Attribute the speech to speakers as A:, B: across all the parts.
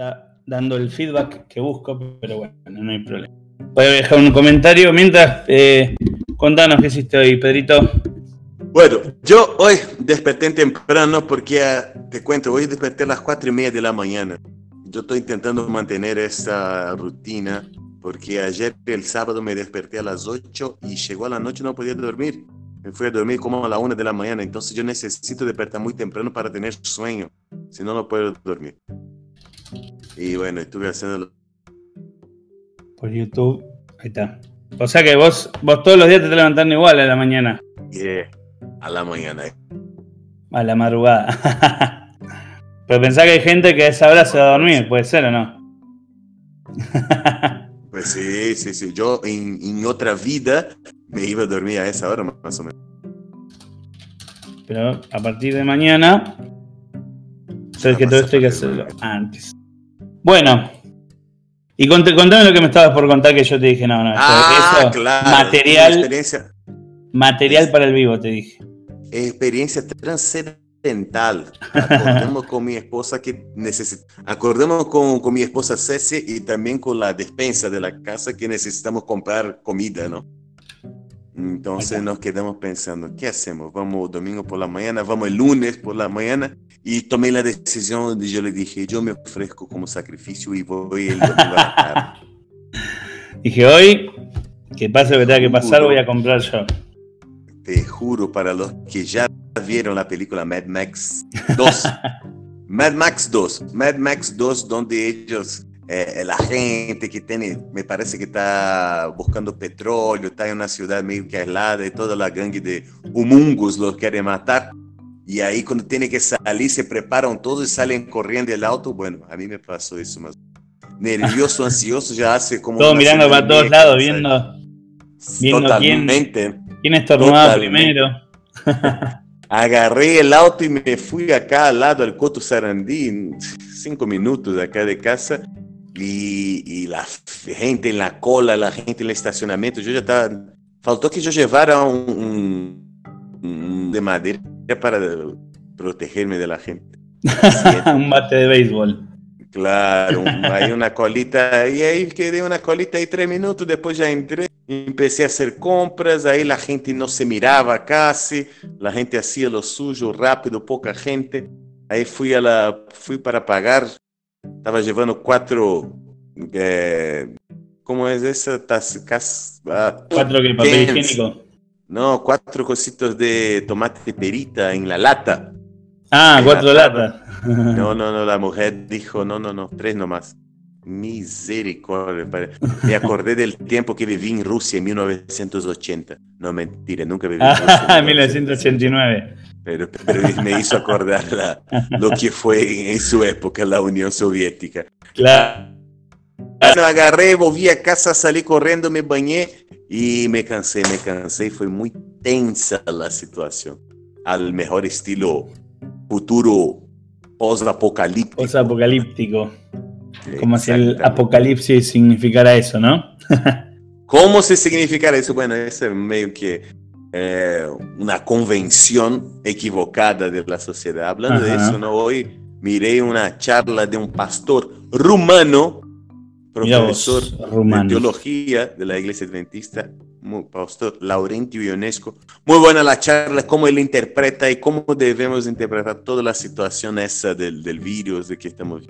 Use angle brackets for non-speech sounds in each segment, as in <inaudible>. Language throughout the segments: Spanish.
A: está dando el feedback que busco, pero bueno, no hay problema. A dejar un comentario mientras eh, contanos qué hiciste hoy, Pedrito.
B: Bueno, yo hoy desperté temprano porque ah, te cuento, hoy desperté a las cuatro y media de la mañana. Yo estoy intentando mantener esa rutina porque ayer el sábado me desperté a las 8 y llegó a la noche no podía dormir. Me fui a dormir como a la 1 de la mañana, entonces yo necesito despertar muy temprano para tener sueño, si no, no puedo dormir. Y bueno, estuve haciendo...
A: Por YouTube, ahí está. O sea que vos, vos todos los días te estás levantando igual a la mañana.
B: Yeah, a la mañana.
A: A la madrugada. <laughs> Pero pensá que hay gente que a esa hora se va a dormir, puede ser o no. <laughs>
B: Pues sí, sí, sí. Yo en, en, otra vida me iba a dormir a esa hora más o menos.
A: Pero a partir de mañana, sabes que todo esto hay que hacerlo antes. Bueno, y contame lo que me estabas por contar que yo te dije, no, no,
B: ah, eso, claro,
A: material, material para el vivo, te dije.
B: Experiencia trascendental. Acordemos <laughs> con mi esposa que necesita, acordemos con, con mi esposa Ceci y también con la despensa de la casa que necesitamos comprar comida, ¿no? Entonces nos quedamos pensando, ¿qué hacemos? ¿Vamos domingo por la mañana? ¿Vamos el lunes por la mañana? Y tomé la decisión donde yo le dije, yo me ofrezco como sacrificio y voy el domingo a la tarde. <laughs>
A: Dije, hoy, que pase lo que tenga que pasar, voy a comprar yo.
B: Te juro, para los que ya vieron la película Mad Max 2, <laughs> Mad Max 2, Mad Max 2, donde ellos eh, la gente que tiene, me parece que está buscando petróleo, está en una ciudad medio que aislada y toda la gangue de humungus los quiere matar. Y ahí cuando tiene que salir se preparan todos y salen corriendo del auto. Bueno, a mí me pasó eso más. Nervioso, <laughs> ansioso, ya hace como...
A: Todo mirando para todos lados, viendo, viendo
B: Totalmente.
A: quién, quién estornudaba primero. <laughs>
B: Agarré el auto y me fui acá al lado del Coto Sarandí, cinco minutos de acá de casa, y, y, la gente en la cola, la gente en el estacionamiento. Yo ya estaba. Faltó que yo llevara un, un, un de madera para protegerme de la gente. <laughs>
A: un bate de béisbol.
B: Claro, <laughs> hay una colita, y ahí quedé una colita ahí tres minutos, después ya entré, empecé a hacer compras, ahí la gente no se miraba casi, la gente hacía lo suyo rápido, poca gente. Aí fui, a la, fui para pagar, estava levando quatro. É, como é essa? Tas, cas,
A: ah, ¿Cuatro que papel higiénico?
B: No, cuatro cositos de tomate perita en la lata.
A: Ah, en cuatro latas.
B: No, <laughs> no, no, la mujer dijo, no, no, no, tres nomás. Misericordia. Me acordé del tiempo que viví en Rusia en 1980. No, mentira, nunca viví en <laughs> Rusia.
A: En 1989.
B: Pero, pero, me hizo acordar la, lo que fue en su época la Unión Soviética.
A: Claro.
B: Bueno, agarré, volví a casa, salí corriendo, me bañé y me cansé, me cansé y fue muy tensa la situación. Al mejor estilo futuro post-apocalíptico.
A: Post-apocalíptico. Como si el apocalipsis significara eso, ¿no? <laughs>
B: ¿Cómo se significara eso? Bueno, es medio que eh, una convención equivocada de la sociedad. Hablando Ajá. de eso, ¿no? hoy miré una charla de un pastor rumano, profesor de teología de la iglesia adventista, pastor Laurentio Ionesco. Muy buena la charla, cómo él interpreta y cómo debemos interpretar toda la situación esa del, del virus de que estamos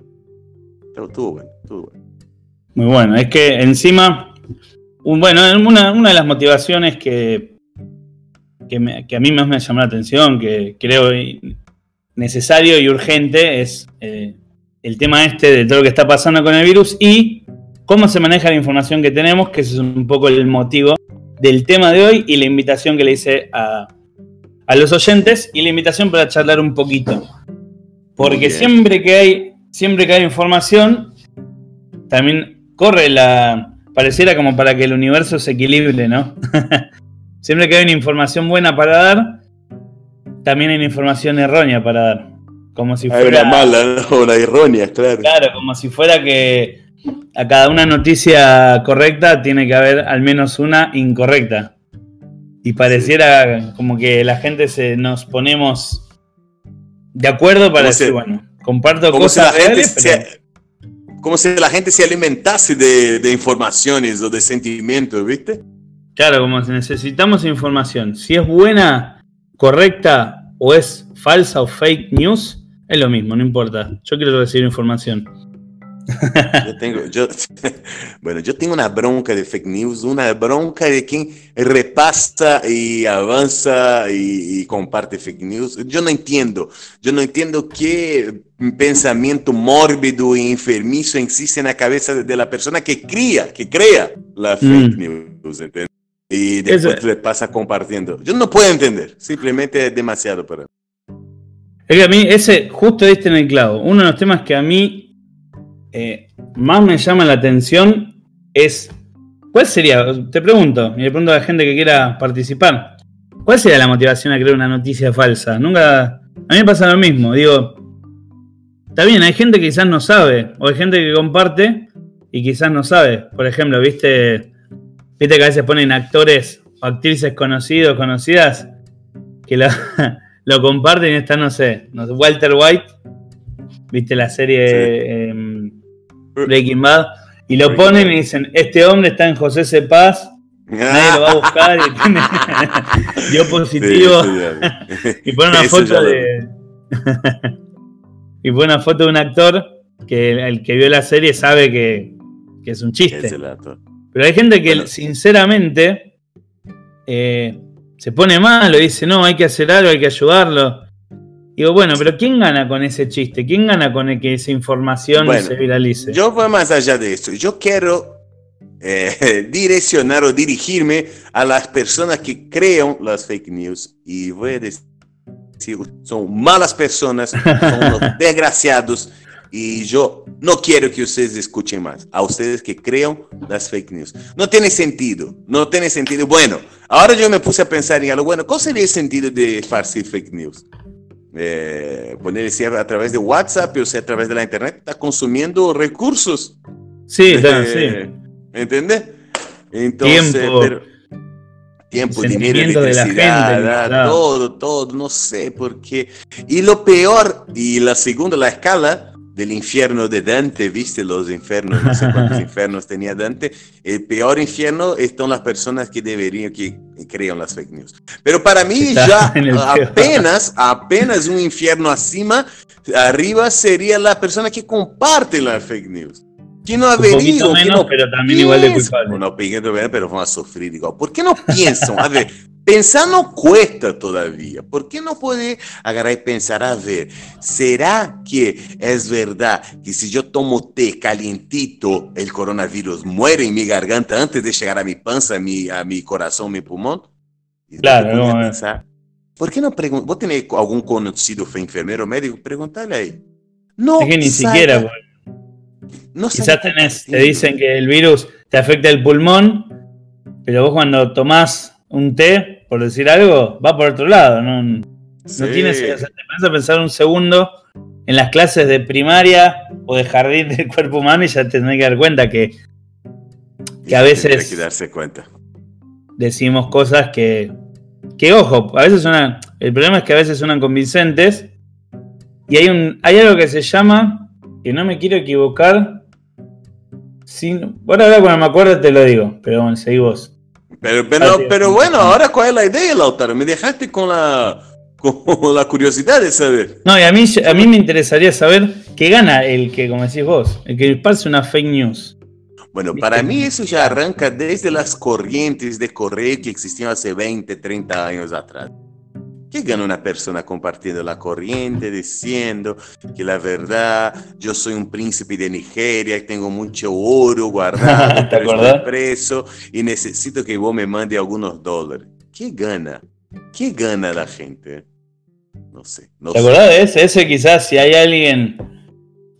B: viendo. Estuvo bueno, estuvo bueno.
A: Muy bueno, es que encima, un, bueno, una, una, de las motivaciones que, que, me, que, a mí más me llamó la atención, que creo necesario y urgente, es eh, el tema este de todo lo que está pasando con el virus y cómo se maneja la información que tenemos, que ese es un poco el motivo del tema de hoy y la invitación que le hice a, a los oyentes y la invitación para charlar un poquito. Porque siempre que hay siempre que hay información, también corre la. Pareciera como para que el universo se equilibre, ¿no? <laughs> siempre que hay una información buena para dar, también hay una información errónea para dar. Como si fuera.
B: Hay una mala, ¿no? una errónea, claro.
A: Claro, como si fuera que a cada una noticia correcta tiene que haber al menos una incorrecta. Y pareciera como que la gente se nos ponemos de acuerdo para decir, bueno, Comparto
B: como
A: cosas
B: si la gente se, como si la gente se alimentase de, de informaciones o de sentimientos, ¿viste?
A: Claro, como si necesitamos información. Si es buena, correcta o es falsa o fake news, es lo mismo, no importa. Yo quiero recibir información.
B: Yo tengo, yo, <laughs> bueno, yo tengo una bronca de fake news, una bronca de quien repasa y avanza y, y, comparte fake news. Yo no entiendo, yo no entiendo qué pensamiento mórbido e enfermizo existe en la cabeza de la persona que cría, que crea la fake mm. news. Y después Eso. le pasa compartiendo. Yo no puedo entender, simplemente es demasiado para mí.
A: Es que a mí, ese, justo diste en el clavo. Uno de los temas que a mí eh, más me llama la atención es, ¿cuál sería? Te pregunto, y le pregunto a la gente que quiera participar, ¿cuál sería la motivación a crear una noticia falsa? Nunca, a mí me pasa lo mismo, digo, está bien, hay gente que quizás no sabe, o hay gente que comparte y quizás no sabe. Por ejemplo, viste, viste que a veces ponen actores o actrices conocidos, conocidas, que lo, <laughs> lo comparten y está, no sé, Walter White, viste la serie... Sí. Eh, Breaking Bad, y lo ponen y dicen, este hombre está en José Cepaz, nadie lo va a buscar y tiene, <laughs> <laughs> dio positivo. y pone una foto de. Y pone una foto de un actor que el que vio la serie sabe que, que es un chiste. Es Pero hay gente que, bueno. sinceramente, eh, se pone mal, o dice, no, hay que hacer algo, hay que ayudarlo. Digo, bueno, pero ¿quién gana con ese chiste? ¿Quién gana con el que esa información bueno, se viralice?
B: Yo voy más allá de eso. Yo quiero eh, <laughs> direccionar o dirigirme a las personas que crean las fake news. Y voy a decir, son malas personas, son <laughs> desgraciados. Y yo no quiero que ustedes escuchen más. A ustedes que crean las fake news. No tiene sentido. No tiene sentido. Bueno, ahora yo me puse a pensar en algo. Bueno, ¿cuál sería el sentido de esparcir fake news? é, quando ele se através de WhatsApp ou se através da internet, está consumindo recursos.
A: Sim, é, sim.
B: ¿Entende? Entonces, tiempo, pero, tiempo dinero, electricidad, gente, todo, todo, no sé por qué. Y lo peor, y la segunda, la escala, del infierno de Dante, viste los infiernos, no sé cuántos <laughs> infiernos tenía Dante, el peor infierno están las personas que deberían, que crean las fake news. Pero para mí Está ya <laughs> apenas, apenas un infierno acima, arriba sería la persona que comparte las fake news. Que no haveria.
A: Un menos,
B: no
A: pero también igual de culpable.
B: Una opinión pero van a sufrir igual. ¿Por qué no piensan? A ver, Pensar no cuesta todavía. ¿Por qué no puede agarrar y pensar, a ver, ¿será que es verdad que si yo tomo té calientito, el coronavirus muere en mi garganta antes de llegar a mi panza, a mi, a mi corazón, mi pulmón?
A: Y claro, no, pensar,
B: ¿por qué no preguntar? ¿Vos tenés algún conocido fue enfermero médico? Pregúntale ahí.
A: No, es que ni saca, siquiera, no Quizás tenés, te dicen que el virus te afecta el pulmón, pero vos cuando tomás un té, por decir algo, va por otro lado. No, no sí. tienes. te pones a pensar un segundo en las clases de primaria o de jardín del cuerpo humano y ya te tenés que dar cuenta que, que a veces.
B: que darse cuenta.
A: Decimos cosas que. Que ojo, a veces suenan. El problema es que a veces suenan convincentes. Y hay, un, hay algo que se llama. Que no me quiero equivocar. Sin, bueno, ahora cuando me acuerdo te lo digo. Pero bueno, seguí vos.
B: Pero, pero, pero bueno, ahora cuál es la idea, Lautaro? Me dejaste con la, con <laughs> la curiosidad de saber.
A: No, y a mí, a mí me interesaría saber qué gana el que, como decís vos, el que esparce una fake news.
B: Bueno, para mí eso ya arranca desde las corrientes de correo que existían hace 20, 30 años atrás. ¿Qué gana una persona compartiendo la corriente, diciendo que la verdad, yo soy un príncipe de Nigeria y tengo mucho oro guardado, <laughs>
A: ¿Te
B: estoy preso y necesito que vos me mande algunos dólares? ¿Qué gana? ¿Qué gana la gente? No sé. No
A: ¿Te acordás de ese? Ese quizás si hay alguien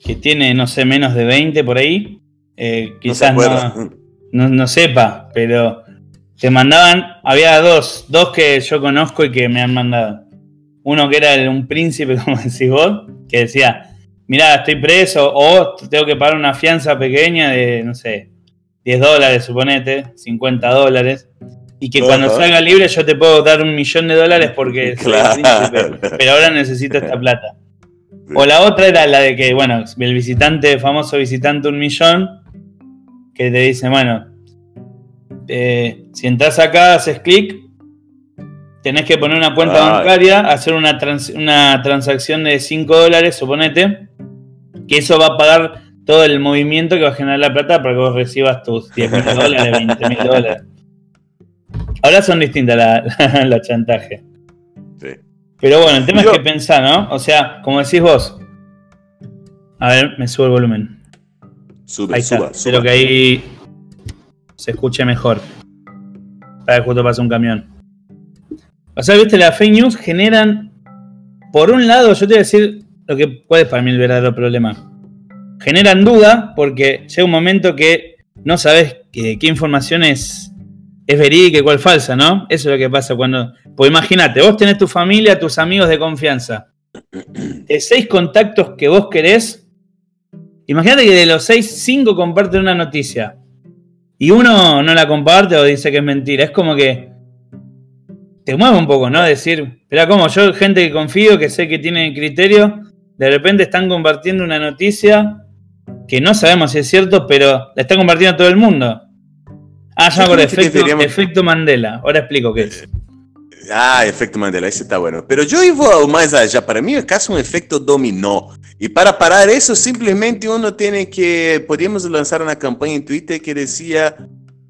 A: que tiene, no sé, menos de 20 por ahí, eh, quizás no, no, no sepa, pero te mandaban, había dos, dos que yo conozco y que me han mandado. Uno que era un príncipe, <laughs> como decís vos, que decía, mirá, estoy preso o tengo que pagar una fianza pequeña de, no sé, 10 dólares, suponete, 50 dólares. Y que cuando salga libre yo te puedo dar un millón de dólares porque <laughs>
B: claro.
A: soy príncipe, pero ahora necesito esta plata. O la otra era la de que, bueno, el visitante, famoso visitante un millón, que te dice, bueno, eh, si entras acá, haces clic, tenés que poner una cuenta bancaria, hacer una, una transacción de 5 dólares, suponete, que eso va a pagar todo el movimiento que va a generar la plata para que vos recibas tus 10 mil dólares, 20 mil dólares. Ahora son distintas la, chantaje. Sí. Pero bueno, el tema es que pensá, ¿no? O sea, como decís vos. A ver, me subo el volumen.
B: Sube, ahí suba,
A: Espero que ahí se escuche mejor. Para que justo pase un camión. O sea, viste, las fake news generan. Por un lado, yo te voy a decir lo que puede para mí el verdadero problema. Generan duda porque llega un momento que no sabes qué información es es verídica y cuál falsa, ¿no? Eso es lo que pasa cuando. Pues imagínate, vos tenés tu familia, tus amigos de confianza. De seis contactos que vos querés, imagínate que de los seis, cinco comparten una noticia. Y uno no la comparte o dice que es mentira. Es como que te mueve un poco, ¿no? Decir, pero como yo, gente que confío, que sé que tiene criterio, de repente están compartiendo una noticia que no sabemos si es cierto, pero la está compartiendo todo el mundo. Ah, ya por efecto, Mandela. Ahora explico qué es.
B: Ah, efecto Mandela, ese está bueno. Pero yo iba más allá. Para mí es casi un efecto dominó. Y para parar eso, simplemente uno tiene que. Podríamos lanzar una campaña en Twitter que decía: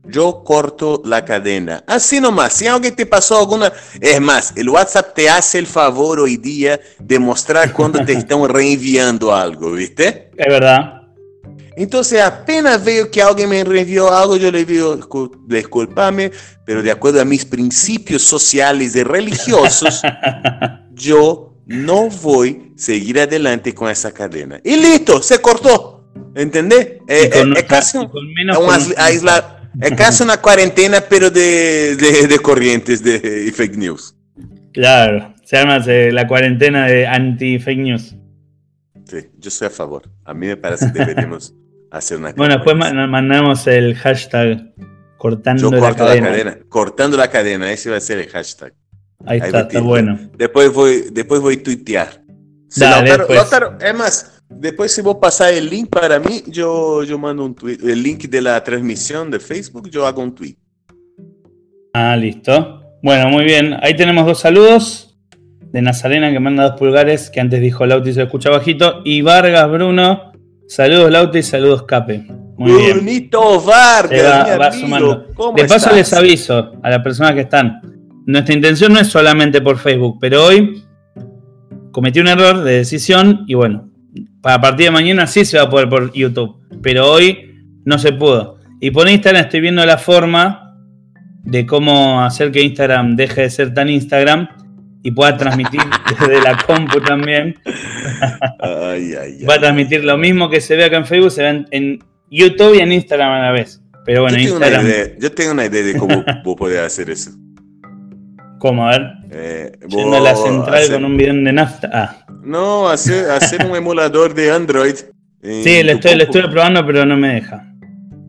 B: Yo corto la cadena. Así nomás. Si alguien te pasó alguna. Es más, el WhatsApp te hace el favor hoy día de mostrar cuando te <laughs> están reenviando algo, ¿viste?
A: Es verdad.
B: Entonces, apenas veo que alguien me reenvió algo, yo le digo, disculpame, pero de acuerdo a mis principios sociales y religiosos, <laughs> yo no voy a seguir adelante con esa cadena. Y listo, se cortó. ¿Entendés? Es casi, una cuarentena, pero de, de, corrientes de fake news.
A: Claro, se llama eh, la cuarentena de anti-fake news.
B: Sí, yo soy a favor. A mí me parece que deberíamos <laughs>
A: bueno, después mandamos el hashtag cortando la, cadena.
B: Cortando la cadena, ese va a ser el hashtag.
A: Ahí, está, está bueno.
B: Después voy, después voy a tuitear. es más, después si vos pasar el link para mí, yo, yo mando un tweet. El link de la transmisión de Facebook, yo hago un tweet.
A: Ah, listo. Bueno, muy bien. Ahí tenemos dos saludos. De Nazarena que manda dos pulgares, que antes dijo Lauti se escucha bajito. Y Vargas Bruno Saludos Lauti y saludos Cape.
B: Muy bien. Bonito Vargas, va,
A: sumando. De paso les aviso a las personas que están. Nuestra intención no es solamente por Facebook, pero hoy cometí un error de decisión y bueno, para partir de mañana sí se va a poder por YouTube, pero hoy no se pudo. Y por Instagram estoy viendo la forma de cómo hacer que Instagram deje de ser tan Instagram y pueda transmitir <laughs> desde la compu también. Va a transmitir lo mismo que se ve acá en Facebook, se ve en, YouTube y en Instagram a la vez. Pero bueno,
B: yo
A: tengo Instagram.
B: Una idea, yo tengo una idea de cómo <laughs> vos podés hacer eso.
A: ¿Cómo? A ver. Eh, Yendo a la central con un bidón de nafta. Ah.
B: No, hacer, hacer un emulador de Android.
A: Sí, lo estoy, lo estoy probando, pero no me deja.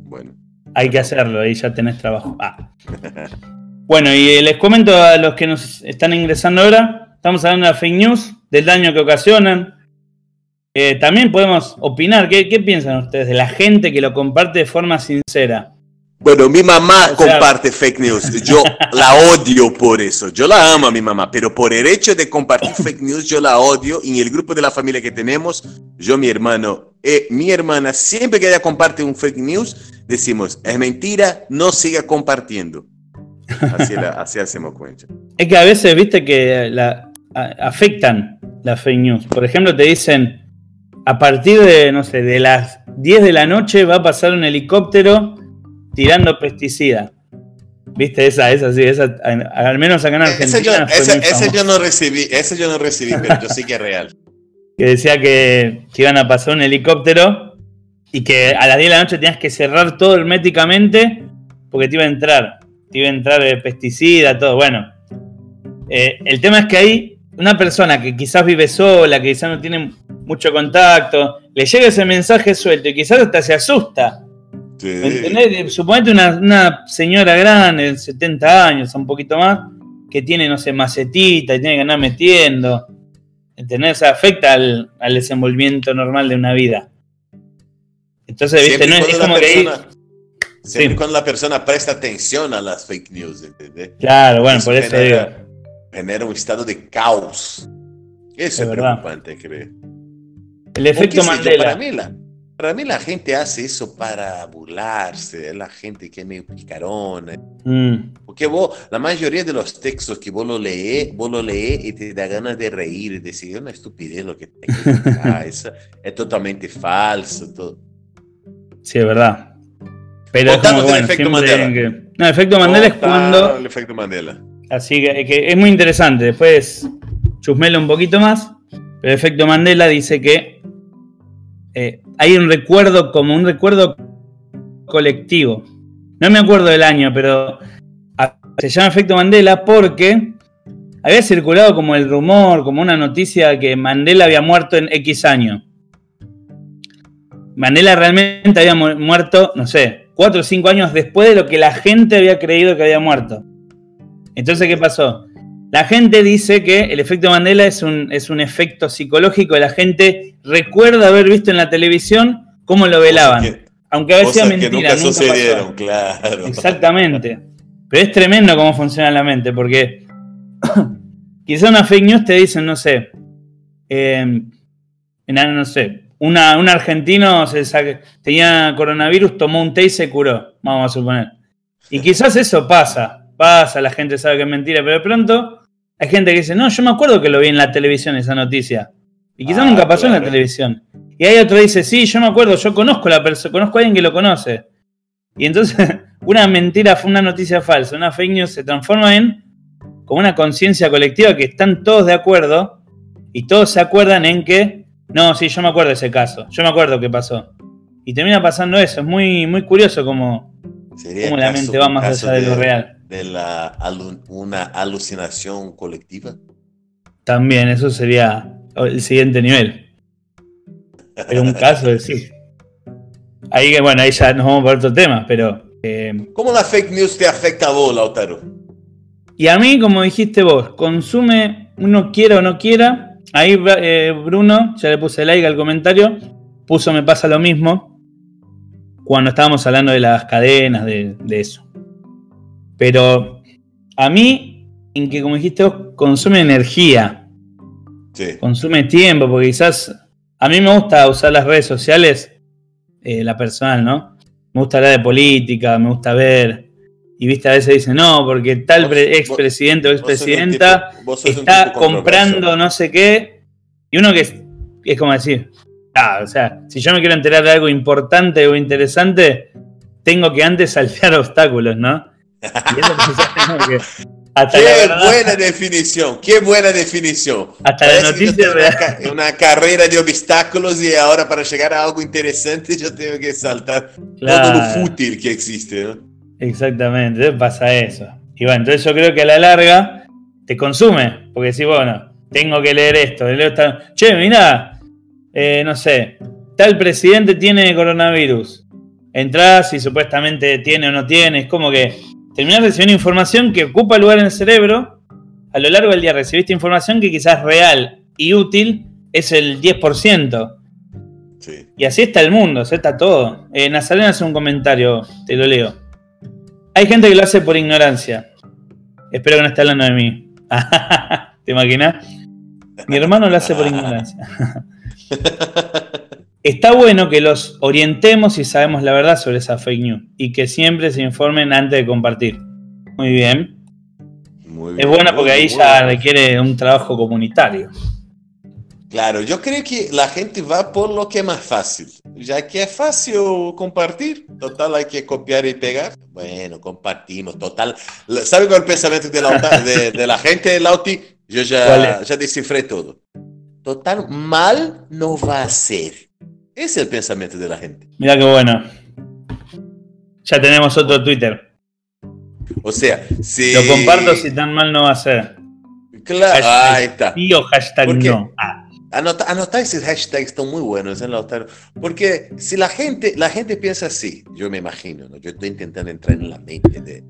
A: Bueno. Hay que hacerlo, ahí ya tenés trabajo. Ah. <laughs> Bueno, y les comento a los que nos están ingresando ahora, estamos hablando de fake news, del daño que ocasionan. Eh, también podemos opinar, ¿qué, piensan ustedes de la gente que lo comparte de forma sincera?
B: Bueno, mi mamá comparte fake news. Yo <laughs> la odio por eso. Yo la amo a mi mamá, pero por el hecho de compartir fake news, yo la odio. Y en el grupo de la familia que tenemos, yo, mi hermano y eh, mi hermana, siempre que ella comparte un fake news, decimos, es mentira, no siga compartiendo. Así, hacemos cuenta.
A: Es que a veces, viste, que la, afectan las fake news. Por ejemplo, te dicen, a partir de, no sé, de las 10 de la noche va a pasar un helicóptero tirando pesticida. ¿Viste? Esa, esa, sí, esa, al menos acá en Argentina.
B: Ese yo, no recibí, ese yo no recibí, pero yo sí que es real. <laughs>
A: Que decía que, que, iban a pasar un helicóptero y que a las 10 de la noche tenías que cerrar todo herméticamente porque te iba a entrar iba a entrar pesticida, todo. Bueno, eh, el tema es que hay una persona que quizás vive sola, que quizás no tiene mucho contacto, le llega ese mensaje suelto y quizás hasta se asusta. Sí. Suponete una, señora grande, de 70 años, un poquito más, que tiene, no sé, macetita y tiene que andar metiendo. ¿Entendés? afecta al, desenvolvimiento normal de una vida. Entonces, ¿viste? No es, como que
B: Siempre cuando la persona presta atención a las fake news, ¿entendés?
A: Claro, bueno, por eso
B: genera,
A: digo.
B: Genera un estado de caos. Eso es, preocupante, creo.
A: El efecto Mandela.
B: para, mí la, para mí la gente hace eso para burlarse, la gente que es medio picarona. Mm. Porque vos, la mayoría de los textos que vos lo lees, vos lo lees y te da ganas de reír y decir, es una estupidez lo que te <laughs> eso es totalmente falso. Todo.
A: Sí, es verdad. Pero es como, bueno, efecto Mandela. No, el efecto Mandela es cuando.
B: El efecto Mandela.
A: Así que, es muy interesante. Después chusmelo un poquito más. Pero el efecto Mandela dice que eh, hay un recuerdo, como un recuerdo colectivo. No me acuerdo del año, pero se llama efecto Mandela porque había circulado como el rumor, como una noticia que Mandela había muerto en X año. Mandela realmente había muerto, no sé, cuatro o cinco años después de lo que la gente había creído que había muerto. Entonces, ¿qué pasó? La gente dice que el efecto Mandela es un, es un efecto psicológico. La gente recuerda haber visto en la televisión cómo lo velaban. aunque a veces sea mentira.
B: nunca, sucedieron, claro.
A: Exactamente. Pero es tremendo cómo funciona la mente, porque <coughs> quizá una fake news te dicen, no sé, eh, no sé, un argentino se tenía coronavirus, tomó un té y se curó, vamos a suponer. Y quizás eso pasa, pasa, la gente sabe que es mentira, pero de pronto hay gente que dice, no, yo me acuerdo que lo vi en la televisión esa noticia. Y quizás ah, nunca pasó en la televisión. Y hay otro que dice, sí, yo me acuerdo, yo conozco a la persona, conozco a alguien que lo conoce. Y entonces <laughs> una mentira, una noticia falsa, una fake news se transforma en como una conciencia colectiva que están todos de acuerdo y todos se acuerdan en que no, sí, yo me acuerdo de ese caso. Yo me acuerdo qué pasó. Y termina pasando eso. Es muy, muy curioso cómo, la mente va más allá de, lo real.
B: De la, una alucinación colectiva.
A: También, eso sería el siguiente nivel. Pero un caso de sí. <laughs> Ahí que, bueno, ahí ya nos vamos por otro tema, pero.
B: Eh, ¿Cómo la fake news te afecta a vos, Lautaro?
A: Y a mí, como dijiste vos, consume uno quiera o no quiera, Ahí eh, Bruno, ya le puse like al comentario, puso me pasa lo mismo cuando estábamos hablando de las cadenas, de, eso. Pero a mí, en que como dijiste vos, consume energía. Consume tiempo, porque quizás a mí me gusta usar las redes sociales, eh, la personal, ¿no? Me gusta hablar de política, me gusta ver y viste, a veces dicen, no, porque tal expresidente o expresidenta está comprando no sé qué. Y uno que es, como decir, ah, o sea, si yo me quiero enterar de algo importante o interesante, tengo que antes saltear <laughs> obstáculos, ¿no?
B: Y eso <laughs> que qué buena definición, qué buena definición.
A: Hasta la noticia
B: una, una, carrera de obstáculos y ahora para llegar a algo interesante yo tengo que saltar todo lo fútil que existe, ¿no?
A: Exactamente, entonces pasa eso. Y bueno, entonces yo creo que a la larga te consume, porque si bueno, tengo que leer esto, che, mira, eh, no sé, tal presidente tiene coronavirus. Entrás y supuestamente tiene o no tiene, es como que terminás recibiendo información que ocupa lugar en el cerebro. A lo largo del día recibiste información que quizás real y útil es el 10%. Y así está el mundo, así está todo. Eh, Nazarena hace un comentario, te lo leo. Hay gente que lo hace por ignorancia. Espero que no esté hablando de mí. <laughs> ¿Te imaginas? Mi hermano lo hace por ignorancia. <laughs> Está bueno que los orientemos y sabemos la verdad sobre esa fake news y que siempre se informen antes de compartir. Muy bien. Muy bien es bueno porque ahí ya requiere un trabajo comunitario.
B: Claro, yo creo que la gente va por lo que es más fácil. Ya que es fácil compartir, total hay que copiar y pegar. Bueno, compartimos, total. ¿Sabe cuál es el pensamiento de la, <laughs> de, la gente, Lauti? Yo ya, ya descifré todo. Total, mal no va a ser. Ese es el pensamiento de la gente.
A: Mira qué bueno. Ya tenemos otro Twitter.
B: O sea, si...
A: Lo comparto si tan mal no va a ser.
B: Claro, ahí está.
A: Y o hashtag no.
B: Ah. Anota, anotar esos hashtags están muy buenos, ¿eh, Lautaro? Porque si la gente, la gente piensa así, yo me imagino, ¿no? yo estoy intentando entrar en la mente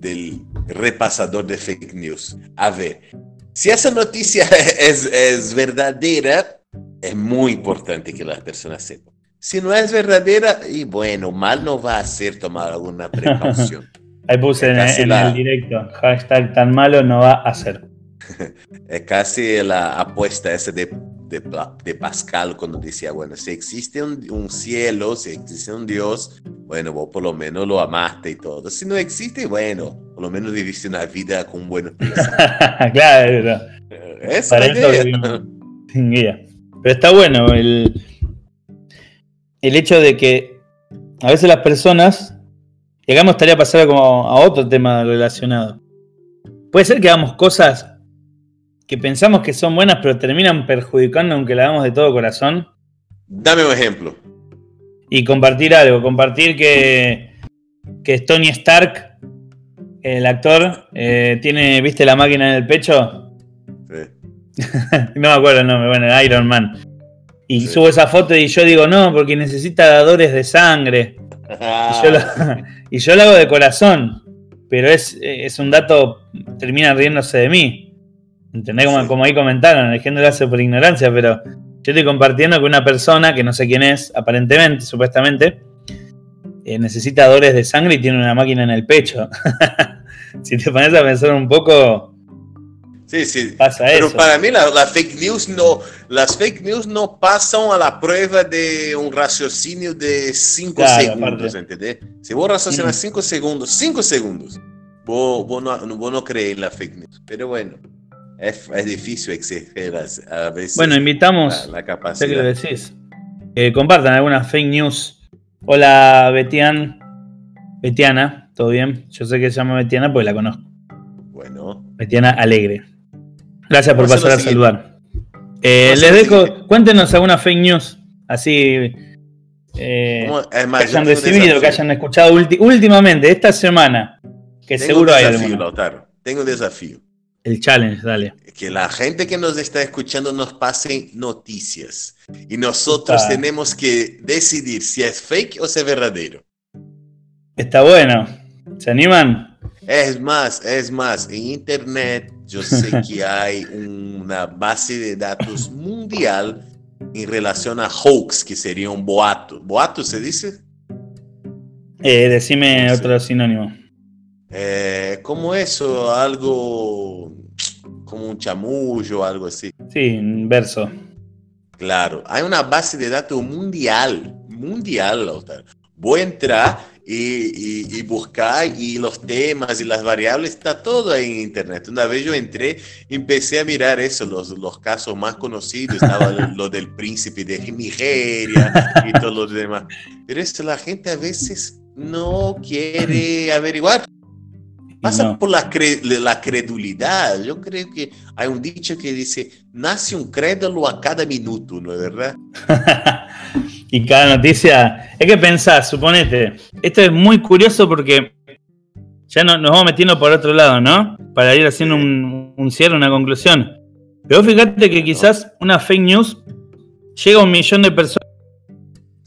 B: del repasador de fake news. A ver, si esa noticia <laughs> es, es verdadera, es muy importante que las personas sepan. Si no es verdadera, y bueno, mal no va a ser tomar alguna <laughs> precaución.
A: Ahí puse en, el directo, hashtag tan malo no va a ser. <laughs>
B: es casi la apuesta esa de, de, Pascal cuando decía, bueno, si existe un, cielo, si existe un Dios, bueno, vos por lo menos lo amaste y todo. Si no existe, bueno, por lo menos viviste una vida con buenos <laughs>
A: Claro,
B: Esa es <laughs>
A: sin guía. Pero está bueno el, el hecho de que a veces las personas, llegamos estaría pasar como a otro tema relacionado. Puede ser que hagamos cosas que pensamos que son buenas, pero terminan perjudicando aunque la hagamos de todo corazón.
B: Dame un ejemplo.
A: Y compartir algo, compartir que, que Tony Stark, el actor, eh, tiene, ¿viste la máquina en el pecho? Sí. <laughs> no me acuerdo el nombre, bueno, Iron Man. Y subo esa foto y yo digo, no, porque necesita dadores de sangre. y, yo lo, <laughs> <laughs> y, yo lo, hago de corazón. Pero es, es un dato, termina riéndose de mí. ¿Entendés? Como, ahí comentaron, el gente lo hace por ignorancia, pero yo estoy compartiendo que una persona, que no sé quién es, aparentemente, supuestamente, eh, necesita dores de sangre y tiene una máquina en el pecho. <laughs> si te pones a pensar un poco,
B: Sí, sí. Pasa Pero para mí la, fake news no, las fake news no pasan a la prueba de un raciocinio de 5 segundos, ¿entendés? Si vos raciocinas 5 segundos, 5 segundos, vos, vos, no, vos no crees en la fake news. Pero bueno, es, es difícil exigir a veces.
A: Bueno, invitamos.
B: La, capacidad.
A: que decís. compartan alguna fake news. Hola, Betian. Betiana, ¿todo bien? Yo sé que se llama Betiana porque la conozco.
B: Bueno.
A: Betiana Alegre. Gracias por pasar a saludar. Eh, les dejo, cuéntenos alguna fake news. Así. Eh, que hayan recibido, que hayan escuchado últimamente, esta semana. Que seguro hay
B: alguna. Tengo un desafío.
A: El challenge, dale.
B: Que la gente que nos está escuchando nos pase noticias. Y nosotros tenemos que decidir si es fake o si es verdadero.
A: Está bueno. ¿Se animan?
B: Es más, es más, en Internet yo sé <laughs> que hay una base de datos mundial en relación a hoax, que sería un boato. ¿Boato se dice?
A: Eh, decime otro sinónimo.
B: Eh, como eso, algo como un chamullo, algo así.
A: Sí, un verso.
B: Claro, hay una base de datos mundial, mundial, Lautaro. Voy a entrar y, buscar y los temas y las variables, está todo ahí en internet. Una vez yo entré y empecé a mirar eso, los, los casos más conocidos, estaba lo del príncipe de Nigeria y todos los demás. Pero esto la gente a veces no quiere averiguar. Pasa por la, la credulidad. Yo creo que hay un dicho que dice, nace un crédulo a cada minuto, ¿no es verdad? <laughs>
A: y cada noticia, es que pensás, suponete, esto es muy curioso porque ya no, nos vamos metiendo por otro lado, ¿no? Para ir haciendo un, un cierre, una conclusión. Pero fíjate que quizás una fake news llega a un millón de personas.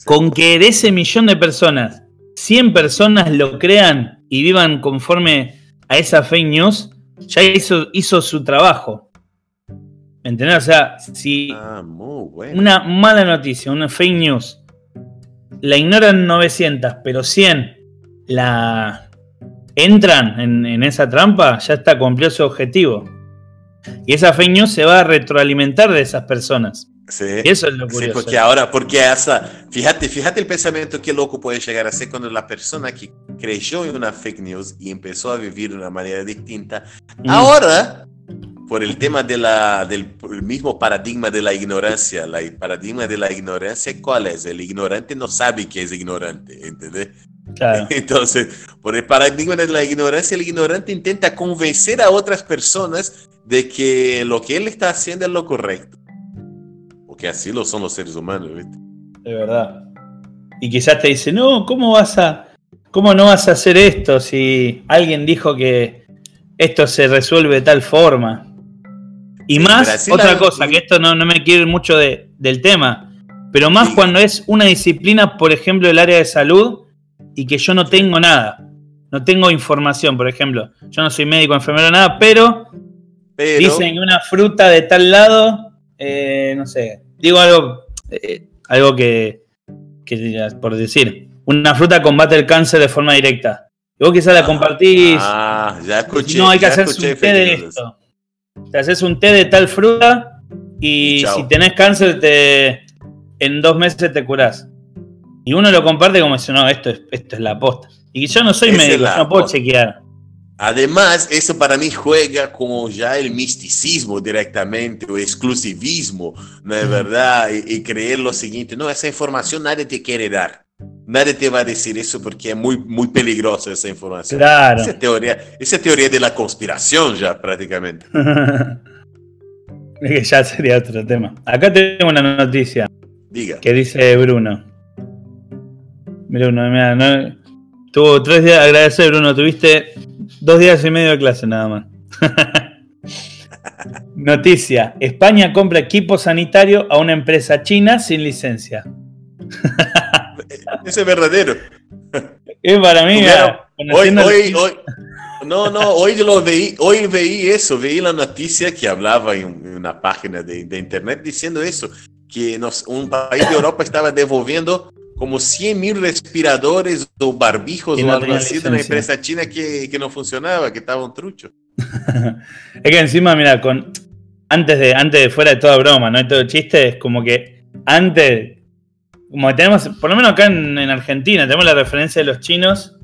A: Con que de ese millón de personas, 100 personas lo crean y vivan conforme a esa fake news, ya hizo, hizo su trabajo. ¿Me entendés? O sea, si ah, una mala noticia, una fake news, la ignoran 900, pero 100 la entran en, esa trampa, ya está, cumplió su objetivo. Y esa fake news se va a retroalimentar de esas personas.
B: Sí, eso es lo curioso. Sí, porque ahora, porque esa, fíjate, fíjate el pensamiento que loco puede llegar a ser cuando la persona que creyó en una fake news y empezó a vivir de una manera distinta, mm. ahora, por el tema de la, del mismo paradigma de la ignorancia, la, el paradigma de la ignorancia, ¿cuál es? El ignorante no sabe que es ignorante, ¿entendés? Claro. <laughs> Entonces, por el paradigma de la ignorancia, el ignorante intenta convencer a otras personas de que lo que él está haciendo es lo correcto que así lo son los seres humanos, ¿viste?
A: De verdad. Y quizás te dice, no, ¿cómo vas a, cómo no vas a hacer esto si alguien dijo que esto se resuelve de tal forma? Y más, otra cosa, que esto no, me quiere mucho del tema, pero más cuando es una disciplina, por ejemplo, el área de salud, y que yo no tengo nada, no tengo información, por ejemplo. Yo no soy médico, enfermero, nada, pero Dicen que una fruta de tal lado, eh, no sé, digo algo, eh, algo que, que, por decir, una fruta combate el cáncer de forma directa. Y vos quizás la ah, compartís.
B: Ah, ya escuché.
A: No, hay que hacer un té de esto. Te haces un té de tal fruta y, si tenés cáncer, te, en dos meses te curás. Y uno lo comparte como dice, no, esto es, esto es la posta. Y yo no soy médico, no puedo chequear.
B: Además, eso para mí juega con ya el misticismo directamente, o exclusivismo, ¿no es verdad? Y, creer lo siguiente, no, esa información nadie te quiere dar. Nadie te va a decir eso porque es muy, muy peligrosa esa información.
A: Claro.
B: Esa teoría, esa teoría de la conspiración ya prácticamente. <laughs>
A: ya sería otro tema. Acá tengo una noticia.
B: Diga.
A: Que dice Bruno. Bruno, mira, no, tuvo tres días, agradecer Bruno, tuviste Dos días y medio de clase nada más. <laughs> Noticia: España compra equipo sanitario a una empresa china sin licencia. <laughs>
B: Ese es verdadero.
A: Es para mí.
B: hoy, hoy, hoy, no, no, hoy lo veí, hoy veí eso, veí la noticia que hablaba en una página de, internet diciendo eso, que un país de Europa estaba devolviendo como 100 mil respiradores o barbijos o algo así de una empresa china que, no funcionaba, que estaba un trucho. <laughs>
A: es que encima, mira, con antes de, antes de fuera de toda broma, ¿no? hay todo chiste, es como que antes, como que tenemos, por lo menos acá en, Argentina, tenemos la referencia de los chinos.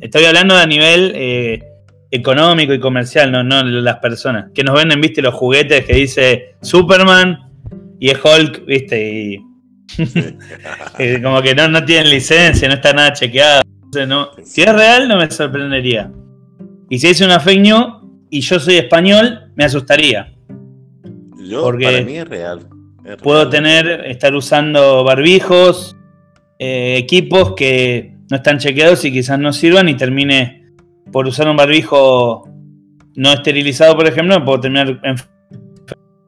A: Estoy hablando a nivel eh, económico y comercial, no, no las personas. Que nos venden, viste, los juguetes que dice Superman y es Hulk, viste, y como que no, no tienen licencia, no está nada chequeado. no, si es real, no me sorprendería. Y si es una fake news y yo soy español, me asustaría.
B: Yo, porque para mí es real.
A: puedo tener, estar usando barbijos, eh, equipos que no están chequeados y quizás no sirvan y termine por usar un barbijo no esterilizado, por ejemplo, puedo terminar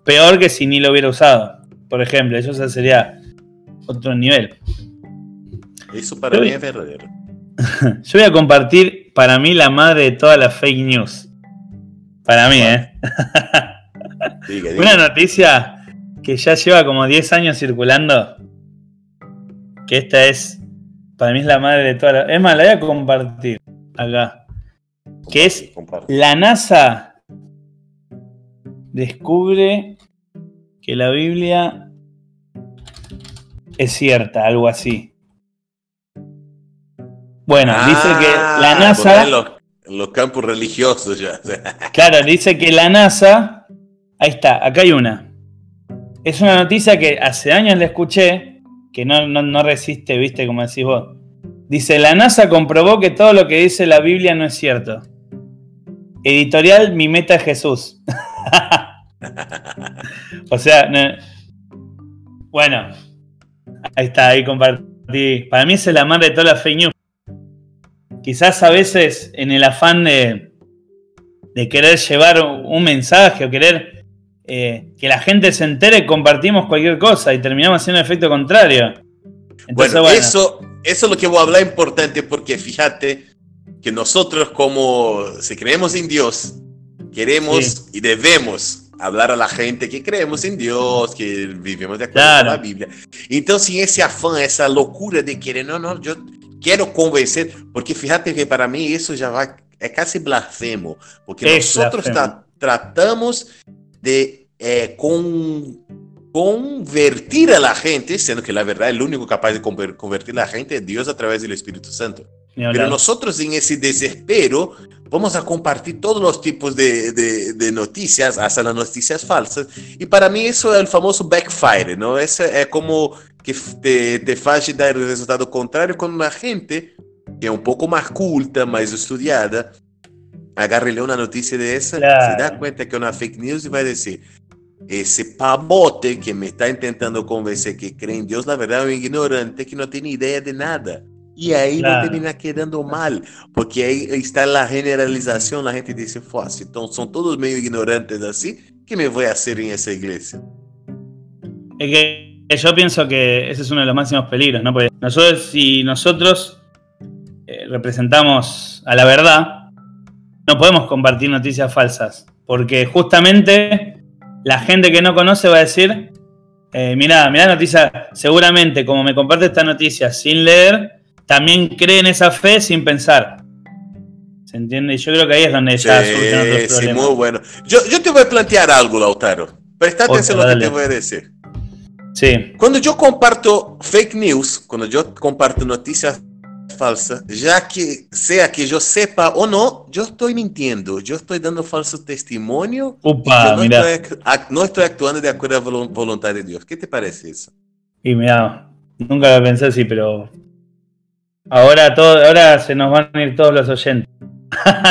A: peor que si ni lo hubiera usado. Por ejemplo, eso sería otro nivel.
B: Eso para mí es verdadero. <laughs>
A: Yo voy a compartir para mí la madre de todas las fake news. Para mí, ¿eh? <laughs> Una noticia que ya lleva como 10 años circulando. Que esta es. Para mí es la madre de todas las. Es más, la voy a compartir acá. Que es la NASA descubre que la Biblia es cierta, algo así. Bueno, dice que la ah, NASA.
B: En los, campos religiosos ya. <laughs>
A: claro, dice que la NASA. Ahí está, acá hay una. Es una noticia que hace años la escuché, que no, no resiste, viste, como decís vos. Dice: La NASA comprobó que todo lo que dice la Biblia no es cierto. Editorial Mi Meta es Jesús. <laughs> o sea, bueno, Ahí está, ahí compartí. Para mí es la madre de todas las fake news. Quizás a veces en el afán de, de querer llevar un mensaje o querer eh, que la gente se entere, compartimos cualquier cosa y terminamos haciendo el efecto contrario.
B: bueno, Eso, eso es lo que voy a hablar importante porque fíjate que nosotros como si creemos en Dios, queremos y debemos hablar a la gente que creemos en Dios, que vivimos de acuerdo con la Biblia. Entonces, sin ese afán, esa locura de querer, no, no, yo quiero convencer, porque fíjate que para mí eso ya va, es casi blasfemo, porque nosotros tratamos de eh, con, convertir a la gente, siendo que la verdad el único capaz de convertir a la gente es Dios a través del Espíritu Santo. Pero nosotros en ese desespero vamos a compartir todos los tipos de, de, noticias, hasta las noticias falsas. Y para mí eso es el famoso backfire, ¿no? Es, es como que te, te hace dar el resultado contrario cuando la gente, que es un poco más culta, más estudiada, agarra una noticia de esa, se da cuenta que es una fake news y va a decir, ese pavote que me está intentando convencer que cree en Dios, la verdad es un ignorante que no tiene idea de nada. Y ahí claro. no termina quedando mal, porque ahí está la generalización, la gente dice, fácil, entonces son todos medio ignorantes así, ¿qué me voy a hacer en esa iglesia?
A: Es que yo pienso que ese es uno de los máximos peligros, ¿no? Porque nosotros, si nosotros eh, representamos a la verdad, no podemos compartir noticias falsas, Porque justamente la gente que no conoce va a decir, eh, mirá, mirá noticia, seguramente como me comparte esta noticia sin leer, también cree en esa fe sin pensar. ¿Se entiende? Yo creo que ahí es donde ya
B: sí, sí, muy bueno. Yo, yo, te voy a plantear algo, Lautaro. Presta atención a lo que te voy a decir.
A: Sí.
B: Cuando yo comparto fake news, cuando yo comparto noticias falsas, ya que sea que yo sepa o no, yo estoy mintiendo, yo estoy dando falso testimonio.
A: Upa,
B: no,
A: mira.
B: Estoy, no estoy actuando de acuerdo a la voluntad de Dios. ¿Qué te parece eso?
A: Y mira, nunca lo pensé así, pero ahora, todo, ahora se nos van a ir todos los oyentes. <laughs>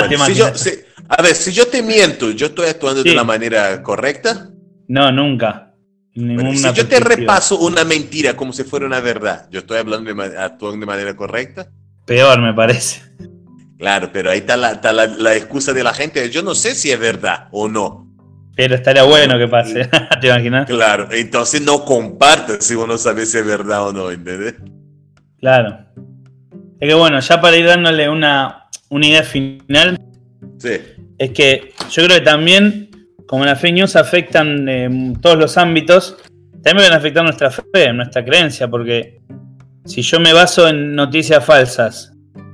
B: Bueno, si yo, si, a ver, si yo te miento, ¿yo estoy actuando sí. de la manera correcta?
A: No, nunca.
B: Bueno, si yo te repaso una mentira como si fuera una verdad, ¿yo estoy hablando de, actuando de manera correcta?
A: Peor, me parece.
B: Claro, pero ahí está, la, está la, la, excusa de la gente. Yo no sé si es verdad o no.
A: Pero estaría bueno que pase, <laughs> ¿te imaginas?
B: Claro, entonces no compartas si uno sabe si es verdad o no, ¿entendés?
A: Claro. Es que bueno, ya para ir dándole una, una idea final,
B: sí.
A: es que yo creo que también, como las fake news afectan eh, todos los ámbitos, también van a afectar nuestra fe, nuestra creencia, porque si yo me baso en noticias falsas,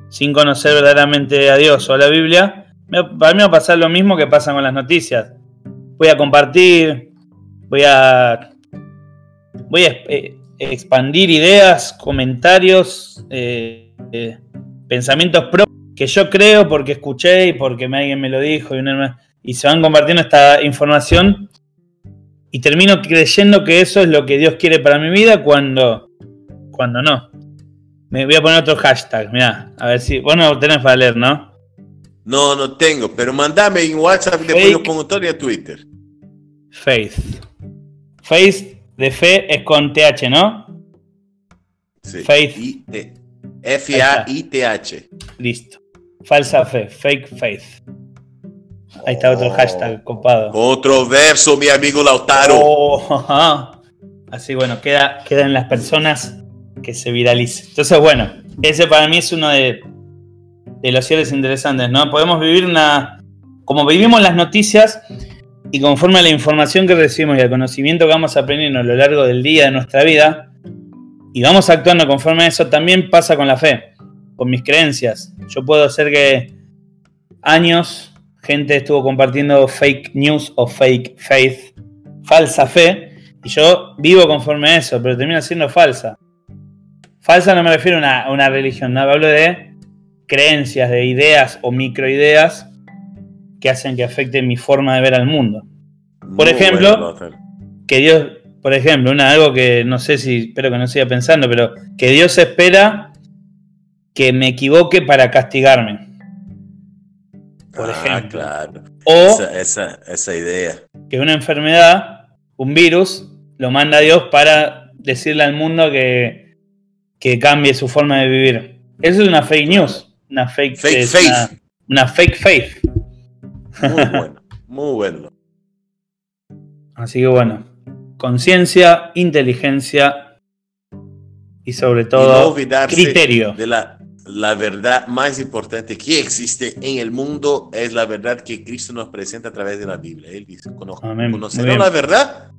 A: sin conocer verdaderamente a Dios o a la Biblia, para mí va a pasar lo mismo que pasa con las noticias. Voy a compartir, voy a, voy a eh, expandir ideas, comentarios, eh, eh, pensamientos propios que yo creo porque escuché y porque alguien me lo dijo y, una, y se van compartiendo esta información y termino creyendo que eso es lo que Dios quiere para mi vida cuando, cuando no. Me voy a poner otro hashtag, mira, a ver si vos no tenés para leer, ¿no?
B: No, no tengo, pero mandame en WhatsApp después lo pongo todo y a Twitter.
A: Faith. Faith de fe es con TH, ¿no?
B: Sí.
A: Faith.
B: F-A-I-T-H.
A: Listo. Falsa fe, fake faith. Ahí está otro oh, hashtag copado.
B: Otro verso, mi amigo Lautaro.
A: Oh, Así bueno, queda, queda en las personas que se viralice. Entonces, bueno, ese para mí es uno de, de los cielos interesantes, ¿no? Podemos vivir una. Como vivimos las noticias y conforme a la información que recibimos y al conocimiento que vamos aprendiendo a lo largo del día de nuestra vida, y vamos actuando conforme a eso, también pasa con la fe, con mis creencias. Yo puedo hacer que años gente estuvo compartiendo fake news o fake faith, falsa fe, y yo vivo conforme a eso, pero termina siendo falsa. Falsa no me refiero a una, a una religión, no hablo de creencias, de ideas o microideas que hacen que afecte mi forma de ver al mundo. Por
B: Muy
A: ejemplo,
B: bueno,
A: que Dios, por ejemplo, una, algo que no sé si, espero que no siga pensando, pero que Dios espera que me equivoque para castigarme. Por
B: ah,
A: ejemplo.
B: claro.
A: O
B: Esa, esa, esa idea.
A: que una enfermedad, un virus, lo manda Dios para decirle al mundo que, que cambie su forma de vivir. Eso es una fake news. Una fake,
B: Fake
A: es
B: faith.
A: Una, una fake faith.
B: Muy <laughs> bueno, muy bueno.
A: Así que bueno, conciencia, inteligencia y sobre
B: Y no
A: todo criterio.
B: de la, la verdad más importante que existe en el mundo es la verdad que Cristo nos presenta a través de la Biblia. Él dice, "Cono-
A: Amén. Muy
B: conocerán la verdad,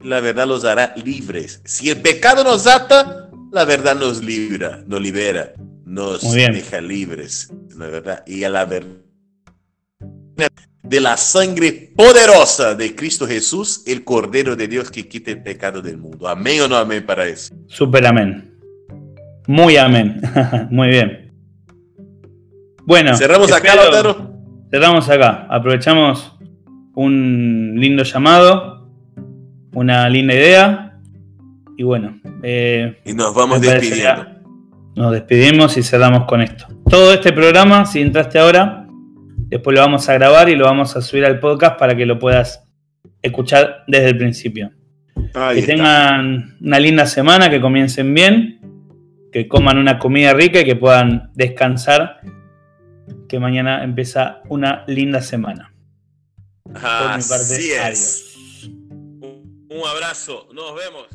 B: la verdad los hará libres. Si el pecado nos ata, la verdad nos libra, nos libera, nos deja libres, la verdad. Y a la verdad de la sangre poderosa de Cristo Jesús, el Cordero de Dios que quita el pecado del mundo. Amén o no amén para eso.
A: Super amén. Muy amén. <laughs> Muy bien. Bueno,
B: Cerramos acá, Lautaro.
A: cerramos acá. Aprovechamos un lindo llamado, una linda idea. Y bueno, eh,
B: Y nos vamos despidiendo.
A: nos despedimos y cerramos con esto. Todo este programa, si entraste ahora, después lo vamos a grabar y lo vamos a subir al podcast para que lo puedas escuchar desde el principio.
B: Ahí
A: que
B: está.
A: tengan una linda semana, que comiencen bien, que coman una comida rica y que puedan descansar, que mañana empieza una linda semana. Por mi parte,
B: Así es.
A: adiós.
B: Un abrazo. Nos vemos.